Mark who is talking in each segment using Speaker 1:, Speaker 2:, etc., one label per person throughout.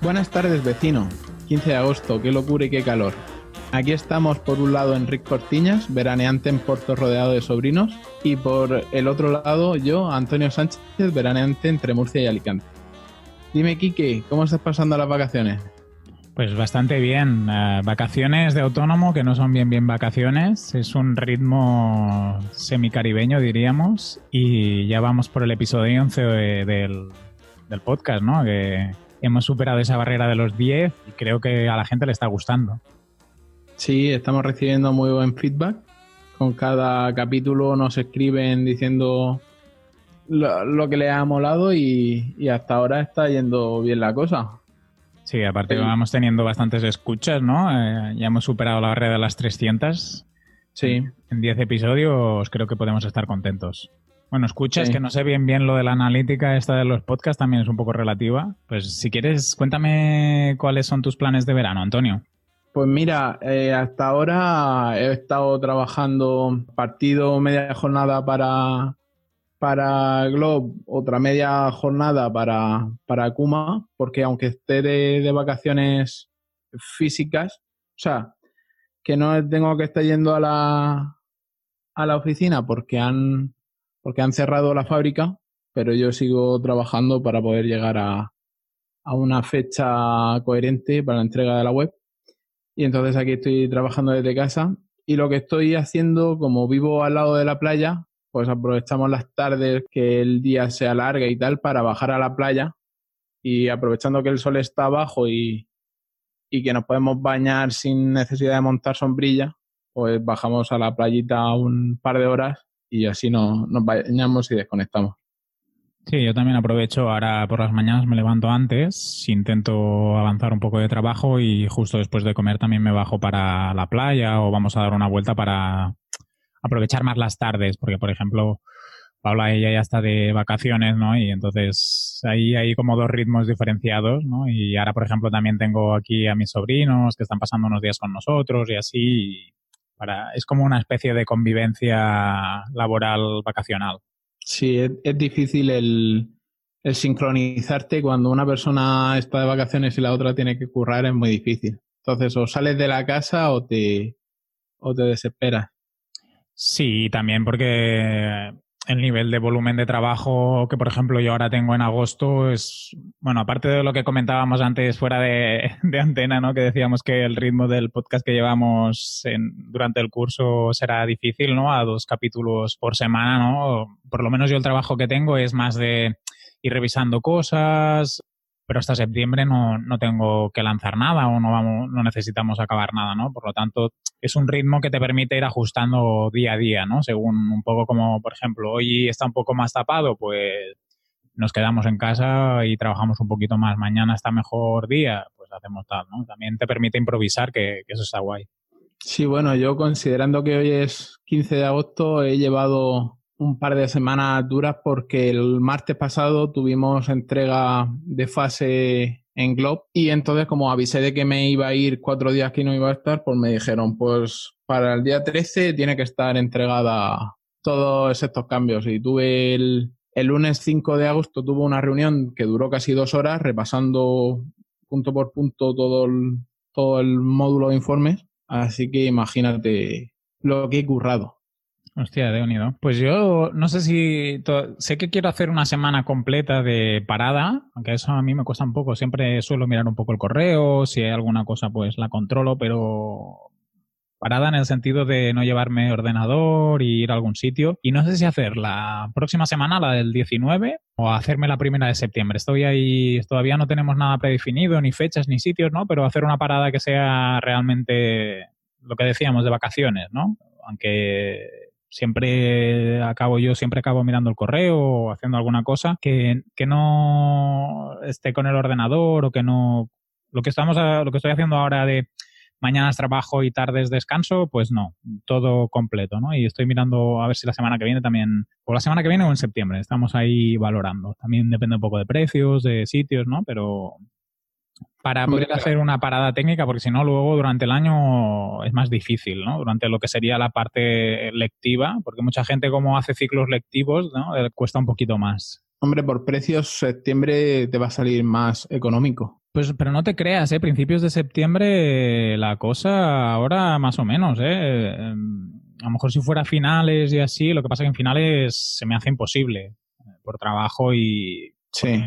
Speaker 1: Buenas tardes, vecino. 15 de agosto, qué locura y qué calor. Aquí estamos por un lado Enrique Cortiñas, veraneante en Porto rodeado de sobrinos, y por el otro lado yo, Antonio Sánchez, veraneante entre Murcia y Alicante. Dime, Quique, ¿cómo estás pasando las vacaciones?
Speaker 2: Pues bastante bien. Eh, vacaciones de autónomo, que no son bien bien vacaciones. Es un ritmo semicaribeño, diríamos. Y ya vamos por el episodio 11 del, del podcast, ¿no? Que, hemos superado esa barrera de los 10 y creo que a la gente le está gustando.
Speaker 1: Sí, estamos recibiendo muy buen feedback. Con cada capítulo nos escriben diciendo lo, que les ha molado y, hasta ahora está yendo bien la cosa.
Speaker 2: Sí, aparte vamos teniendo bastantes escuchas, ¿no? Eh, ya hemos superado la barrera de las 300.
Speaker 1: Sí.
Speaker 2: En 10 episodios creo que podemos estar contentos. Bueno, escuchas que no sé bien bien lo de la analítica esta de los podcasts también es un poco relativa. Pues si quieres, cuéntame cuáles son tus planes de verano, Antonio.
Speaker 1: Pues mira, eh, hasta ahora he estado trabajando partido media jornada para, para Globe, otra media jornada para, para Kuma, porque aunque esté de, de vacaciones físicas, o sea, que no tengo que estar yendo a la, a la oficina porque han porque han cerrado la fábrica, pero yo sigo trabajando para poder llegar a, a una fecha coherente para la entrega de la web. Y entonces aquí estoy trabajando desde casa y lo que estoy haciendo, como vivo al lado de la playa, pues aprovechamos las tardes que el día se alarga y tal para bajar a la playa y aprovechando que el sol está abajo y, y que nos podemos bañar sin necesidad de montar sombrilla, pues bajamos a la playita un par de horas y así no, nos bañamos y desconectamos.
Speaker 2: Sí, yo también aprovecho ahora por las mañanas, me levanto antes, intento avanzar un poco de trabajo y justo después de comer también me bajo para la playa o vamos a dar una vuelta para aprovechar más las tardes, porque por ejemplo, Paula ella ya está de vacaciones, ¿no? Y entonces ahí hay como dos ritmos diferenciados, ¿no? Y ahora, por ejemplo, también tengo aquí a mis sobrinos que están pasando unos días con nosotros y así es como una especie de convivencia laboral vacacional.
Speaker 1: Sí, es, difícil el, sincronizarte cuando una persona está de vacaciones y la otra tiene que currar, es muy difícil. Entonces, o sales de la casa o te, o te desesperas.
Speaker 2: Sí, también porque el nivel de volumen de trabajo que, por ejemplo, yo ahora tengo en agosto es, bueno, aparte de lo que comentábamos antes fuera de, antena, ¿no? Que decíamos que el ritmo del podcast que llevamos durante el curso será difícil, ¿no? A dos capítulos por semana, ¿no? Por lo menos yo el trabajo que tengo es más de ir revisando cosas, pero hasta septiembre no, no tengo que lanzar nada o no, vamos, no necesitamos acabar nada, ¿no? Por lo tanto, es un ritmo que te permite ir ajustando día a día, ¿no? Según un poco como, por ejemplo, hoy está un poco más tapado, pues nos quedamos en casa y trabajamos un poquito más. Mañana está mejor día, pues hacemos tal, ¿no? También te permite improvisar, que, que eso está guay.
Speaker 1: Sí, bueno, yo considerando que hoy es 15 de agosto, he llevado un par de semanas duras porque el martes pasado tuvimos entrega de fase en Globe y entonces como avisé de que me iba a ir cuatro días que no iba a estar, pues me dijeron, pues para el día 13 tiene que estar entregada todos estos cambios y tuve el, el lunes 5 de agosto tuve una reunión que duró casi dos horas repasando punto por punto todo el, todo el módulo de informes, así que imagínate lo que he currado.
Speaker 2: Hostia, de unido. Pues yo no sé si. Sé que quiero hacer una semana completa de parada, aunque eso a mí me cuesta un poco. Siempre suelo mirar un poco el correo, si hay alguna cosa, pues la controlo, pero parada en el sentido de no llevarme ordenador y ir a algún sitio. Y no sé si hacer la próxima semana, la del 19, o hacerme la primera de septiembre. Estoy ahí, todavía no tenemos nada predefinido, ni fechas, ni sitios, ¿no? Pero hacer una parada que sea realmente lo que decíamos de vacaciones, ¿no? Aunque siempre acabo yo, siempre acabo mirando el correo o haciendo alguna cosa que, que no esté con el ordenador o que no... Lo que, estamos lo que estoy haciendo ahora de, mañanas trabajo y tardes descanso, pues no, todo completo, ¿no? Y estoy mirando a ver si la semana que viene también, o la semana que viene o en septiembre, estamos ahí valorando. También depende un poco de precios, de sitios, ¿no? Pero para poder hacer una parada técnica, porque si no, luego durante el año es más difícil, ¿no? Durante lo que sería la parte lectiva, porque mucha gente como hace ciclos lectivos, ¿no? Eh, cuesta un poquito más.
Speaker 1: Hombre, por precios, septiembre te va a salir más económico.
Speaker 2: Pues, pero no te creas, ¿eh? Principios de septiembre la cosa ahora más o menos, ¿eh? A lo mejor si fuera finales y así, lo que pasa es que en finales se me hace imposible eh, por trabajo y
Speaker 1: sí.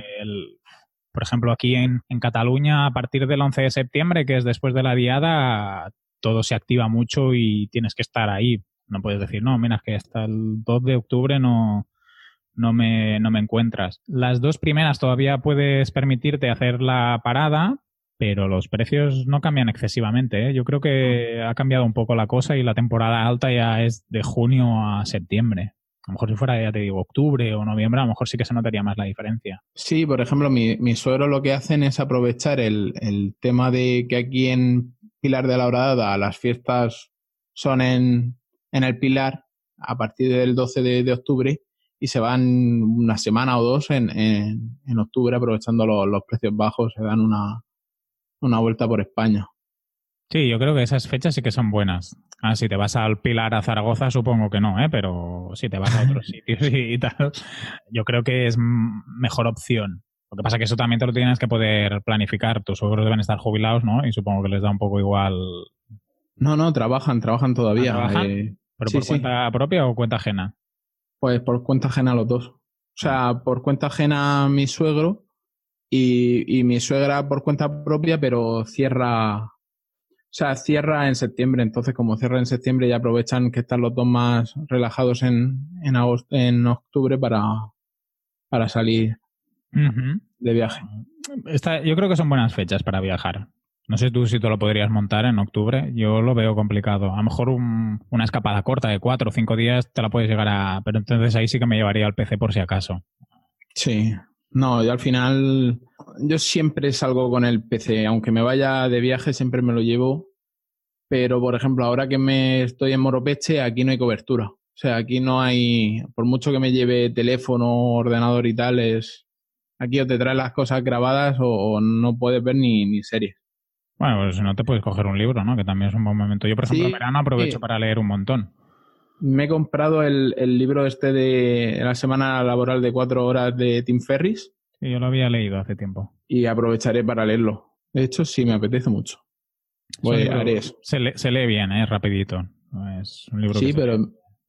Speaker 2: Por ejemplo, aquí en, en, Cataluña, a partir del 11 de septiembre, que es después de la diada, todo se activa mucho y tienes que estar ahí. No puedes decir, no, mira, es que hasta el 2 de octubre no, no me, no me encuentras. Las dos primeras todavía puedes permitirte hacer la parada, pero los precios no cambian excesivamente. ¿eh? Yo creo que ha cambiado un poco la cosa y la temporada alta ya es de junio a septiembre. A lo mejor si fuera, ya te digo, octubre o noviembre, a lo mejor sí que se notaría más la diferencia.
Speaker 1: Sí, por ejemplo, mi, mi suegro lo que hacen es aprovechar el, el tema de que aquí en Pilar de la Horadada las fiestas son en, en el Pilar a partir del 12 de, de octubre y se van una semana o dos en, en, octubre aprovechando los, los, precios bajos, se dan una, una vuelta por España.
Speaker 2: Sí, yo creo que esas fechas sí que son buenas. Ah, si te vas al Pilar a Zaragoza, supongo que no, ¿eh? pero si te vas a otros sitios y tal, yo creo que es mejor opción. Lo que pasa es que eso también te lo tienes que poder planificar. Tus suegros deben estar jubilados, ¿no? Y supongo que les da un poco igual.
Speaker 1: No, no, trabajan, trabajan todavía.
Speaker 2: ¿Trabajan? Eh, ¿Pero por cuenta propia o cuenta ajena?
Speaker 1: Pues por cuenta ajena los dos. O sea, por cuenta ajena mi suegro y, y mi suegra por cuenta propia, pero cierra, o sea, cierra en septiembre. Entonces, como cierra en septiembre, ya aprovechan que están los dos más relajados en, en, agosto, en octubre para, para salir de viaje.
Speaker 2: yo creo que son buenas fechas para viajar. No sé tú si te lo podrías montar en octubre. Yo lo veo complicado. A lo mejor una escapada corta de cuatro o cinco días te la puedes llegar a... Pero entonces ahí sí que me llevaría al PC por si acaso.
Speaker 1: Sí. No, yo al final... Yo siempre salgo con el PC. Aunque me vaya de viaje, siempre me lo llevo. Pero, por ejemplo, ahora que me estoy en Moropeche, aquí no hay cobertura. O sea, aquí no hay... Por mucho que me lleve teléfono, ordenador y tal, es... Aquí o te traes las cosas grabadas o, no puedes ver ni, ni series.
Speaker 2: Bueno, pues si no te puedes coger un libro, ¿no? Que también es un buen momento. Yo, por ejemplo, en verano aprovecho para leer un montón.
Speaker 1: Me he comprado el, libro este de la semana laboral de cuatro horas de Tim Ferris.
Speaker 2: Sí, yo lo había leído hace tiempo.
Speaker 1: Y aprovecharé para leerlo. De hecho, sí, me apetece mucho. Voy, haré eso.
Speaker 2: Se, lee bien, ¿eh? Rapidito. Es un libro
Speaker 1: sí, pero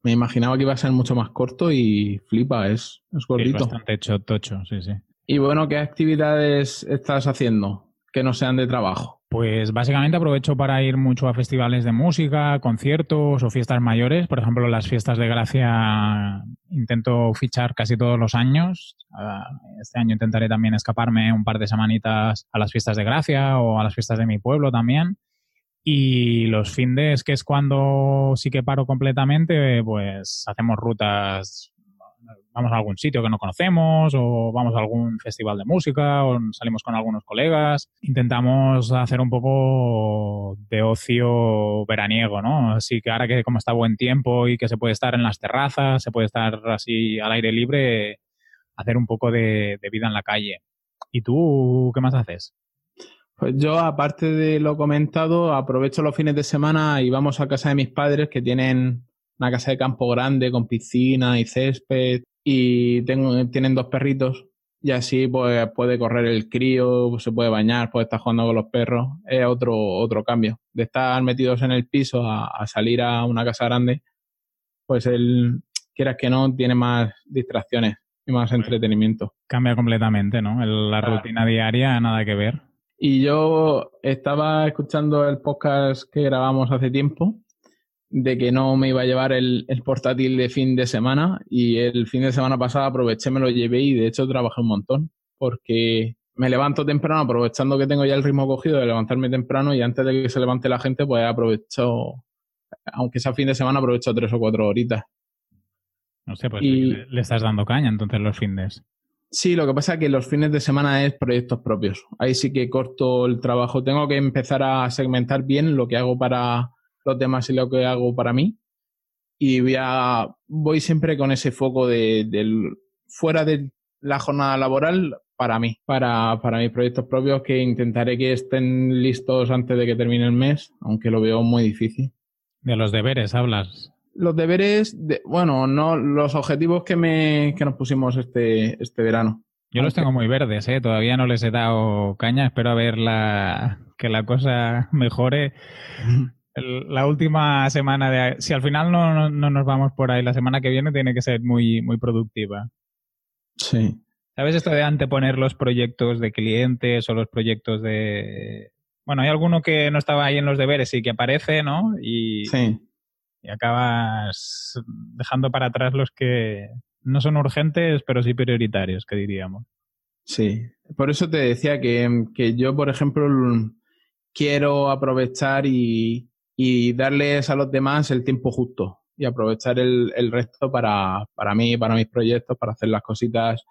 Speaker 1: me imaginaba que iba a ser mucho más corto y flipa, es, es gordito.
Speaker 2: es bastante tocho, sí, sí.
Speaker 1: Y bueno, ¿qué actividades estás haciendo que no sean de trabajo?
Speaker 2: Pues básicamente aprovecho para ir mucho a festivales de música, conciertos o fiestas mayores. Por ejemplo, las fiestas de gracia intento fichar casi todos los años. Ah, este año intentaré también escaparme un par de semanitas a las fiestas de gracia o a las fiestas de mi pueblo también. Y los findes, que es cuando sí que paro completamente, pues hacemos rutas vamos a algún sitio que no conocemos o vamos a algún festival de música o salimos con algunos colegas. Intentamos hacer un poco de ocio veraniego, ¿no? Así que ahora que como está buen tiempo y que se puede estar en las terrazas, se puede estar así al aire libre, hacer un poco de, vida en la calle. ¿Y tú qué más haces?
Speaker 1: Pues yo, aparte de lo comentado, aprovecho los fines de semana y vamos a casa de mis padres que tienen una casa de campo grande con piscina y césped y tengo, tienen dos perritos y así pues puede correr el crío, se puede bañar, puede estar jugando con los perros. Es otro, otro cambio. De estar metidos en el piso a, salir a una casa grande, pues él, quieras que no, tiene más distracciones y más entretenimiento.
Speaker 2: Cambia completamente, ¿no? la rutina diaria, nada que ver.
Speaker 1: Y yo estaba escuchando el podcast que grabamos hace tiempo de que no me iba a llevar el, portátil de fin de semana y el fin de semana pasado aproveché, me lo llevé y de hecho trabajé un montón porque me levanto temprano aprovechando que tengo ya el ritmo cogido de levantarme temprano y antes de que se levante la gente pues aprovecho, aunque sea fin de semana aprovecho tres o cuatro horitas.
Speaker 2: No sé, pues le estás dando caña entonces los fines.
Speaker 1: Sí, lo que pasa es que los fines de semana es proyectos propios. Ahí sí que corto el trabajo. Tengo que empezar a segmentar bien lo que hago para los demás y lo que hago para mí. Y voy, a, voy siempre con ese foco de, del fuera de la jornada laboral para mí, para, para mis proyectos propios que intentaré que estén listos antes de que termine el mes, aunque lo veo muy difícil.
Speaker 2: De los deberes hablas
Speaker 1: los deberes, de, bueno, no los objetivos que, me, que nos pusimos este, este verano.
Speaker 2: Yo los tengo muy verdes, ¿eh? todavía no les he dado caña, espero a ver la, que la cosa mejore. la última semana de... Si al final no, no, nos vamos por ahí, la semana que viene tiene que ser muy, muy productiva.
Speaker 1: Sí.
Speaker 2: ¿Sabes esto de anteponer los proyectos de clientes o los proyectos de... Bueno, hay alguno que no estaba ahí en los deberes y que aparece, ¿no? Y,
Speaker 1: sí
Speaker 2: y acabas dejando para atrás los que no son urgentes, pero sí prioritarios, que diríamos.
Speaker 1: Sí, por eso te decía que, yo, por ejemplo, quiero aprovechar y, darles a los demás el tiempo justo y aprovechar el, resto para, para mí, para mis proyectos, para hacer las cositas.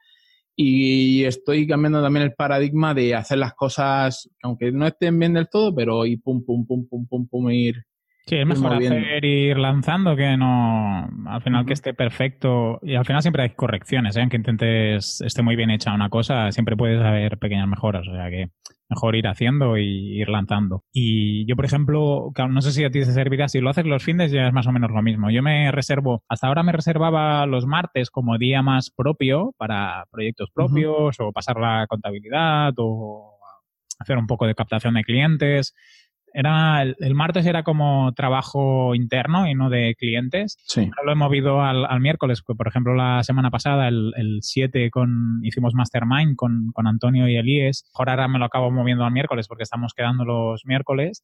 Speaker 1: Y estoy cambiando también el paradigma de hacer las cosas, aunque no estén bien del todo, pero y pum, pum, pum, pum, pum, pum, ir
Speaker 2: Sí, es mejor hacer ir lanzando que no al final que esté perfecto. Y al final siempre hay correcciones, ¿eh? aunque intentes esté muy bien hecha una cosa, siempre puedes haber pequeñas mejoras. O sea que mejor ir haciendo y ir lanzando. Y yo, por ejemplo, no sé si a ti te servirá, si lo haces los fines ya es más o menos lo mismo. Yo me reservo, hasta ahora me reservaba los martes como día más propio para proyectos propios o pasar la contabilidad o hacer un poco de captación de clientes era el, martes era como trabajo interno y no de clientes.
Speaker 1: Sí.
Speaker 2: Ahora lo he movido al, al miércoles, pues, por ejemplo, la semana pasada, el, el 7, con, hicimos Mastermind con, con Antonio y Elías. Ahora me lo acabo moviendo al miércoles porque estamos quedando los miércoles.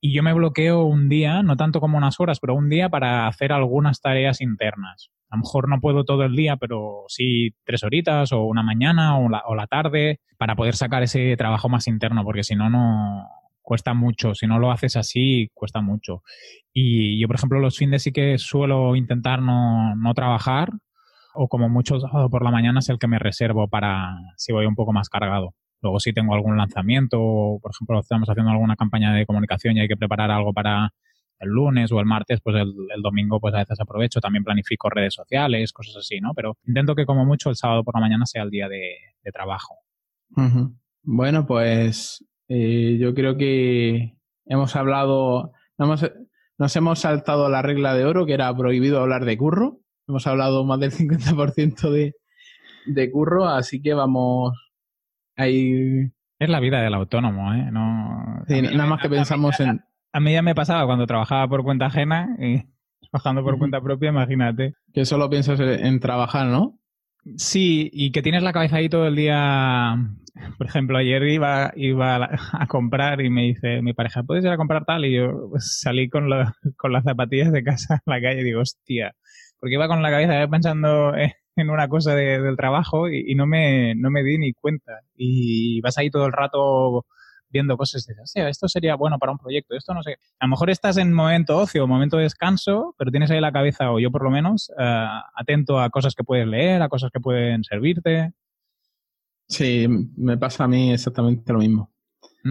Speaker 2: Y yo me bloqueo un día, no tanto como unas horas, pero un día para hacer algunas tareas internas. A lo mejor no puedo todo el día, pero sí tres horitas o una mañana o la, o la tarde para poder sacar ese trabajo más interno, porque si no, no, cuesta mucho. Si no lo haces así, cuesta mucho. Y yo, por ejemplo, los fines sí que suelo intentar no, no trabajar o como mucho sábado por la mañana es el que me reservo para si voy un poco más cargado. Luego si tengo algún lanzamiento, por ejemplo, estamos haciendo alguna campaña de comunicación y hay que preparar algo para el lunes o el martes, pues el, domingo pues a veces aprovecho, también planifico redes sociales, cosas así, ¿no? Pero intento que como mucho el sábado por la mañana sea el día de, trabajo.
Speaker 1: Bueno, pues eh, yo creo que hemos hablado, nos hemos saltado la regla de oro, que era prohibido hablar de curro. Hemos hablado más del 50% de, de curro, así que vamos ahí.
Speaker 2: Es la vida del autónomo, ¿eh? No,
Speaker 1: nada más que pensamos en.
Speaker 2: A mí ya me pasaba cuando trabajaba por cuenta ajena y trabajando por cuenta propia, imagínate.
Speaker 1: Que solo piensas en trabajar, ¿no?
Speaker 2: Sí, y que tienes la cabeza ahí todo el día. Por ejemplo, ayer iba, iba a comprar y me dice mi pareja, ¿puedes ir a comprar tal? Y yo salí con, con las zapatillas de casa a la calle y digo, hostia, porque iba con la cabeza pensando en una cosa del trabajo y, no, me, no me di ni cuenta. Y vas ahí todo el rato viendo cosas y dices, esto sería bueno para un proyecto, esto no sé. A lo mejor estás en momento ocio, momento de descanso, pero tienes ahí la cabeza, o yo por lo menos, eh, atento a cosas que puedes leer, a cosas que pueden servirte.
Speaker 1: Sí, me pasa a mí exactamente lo mismo.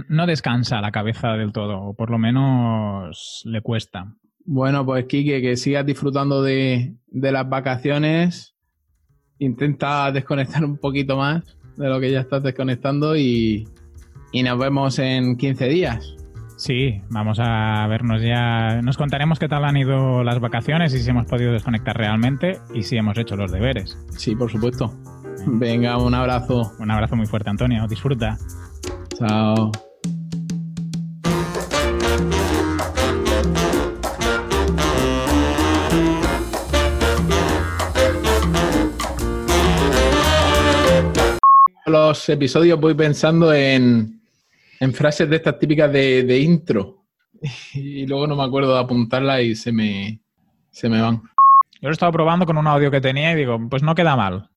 Speaker 2: No descansa la cabeza del todo, o por lo menos le cuesta.
Speaker 1: Bueno, pues Kike, que sigas disfrutando de, de las vacaciones. Intenta desconectar un poquito más de lo que ya estás desconectando y, y nos vemos en 15 días.
Speaker 2: Sí, vamos a vernos ya. Nos contaremos qué tal han ido las vacaciones y si hemos podido desconectar realmente y si hemos hecho los deberes.
Speaker 1: Sí, por supuesto. Venga, un abrazo.
Speaker 2: Un abrazo muy fuerte, Antonio. Disfruta.
Speaker 1: Chao. Los episodios voy pensando en, en frases de estas típicas de, intro. Y luego no me acuerdo de apuntarla y se me, se me van.
Speaker 2: Yo lo he estado probando con un audio que tenía y digo, pues no queda mal.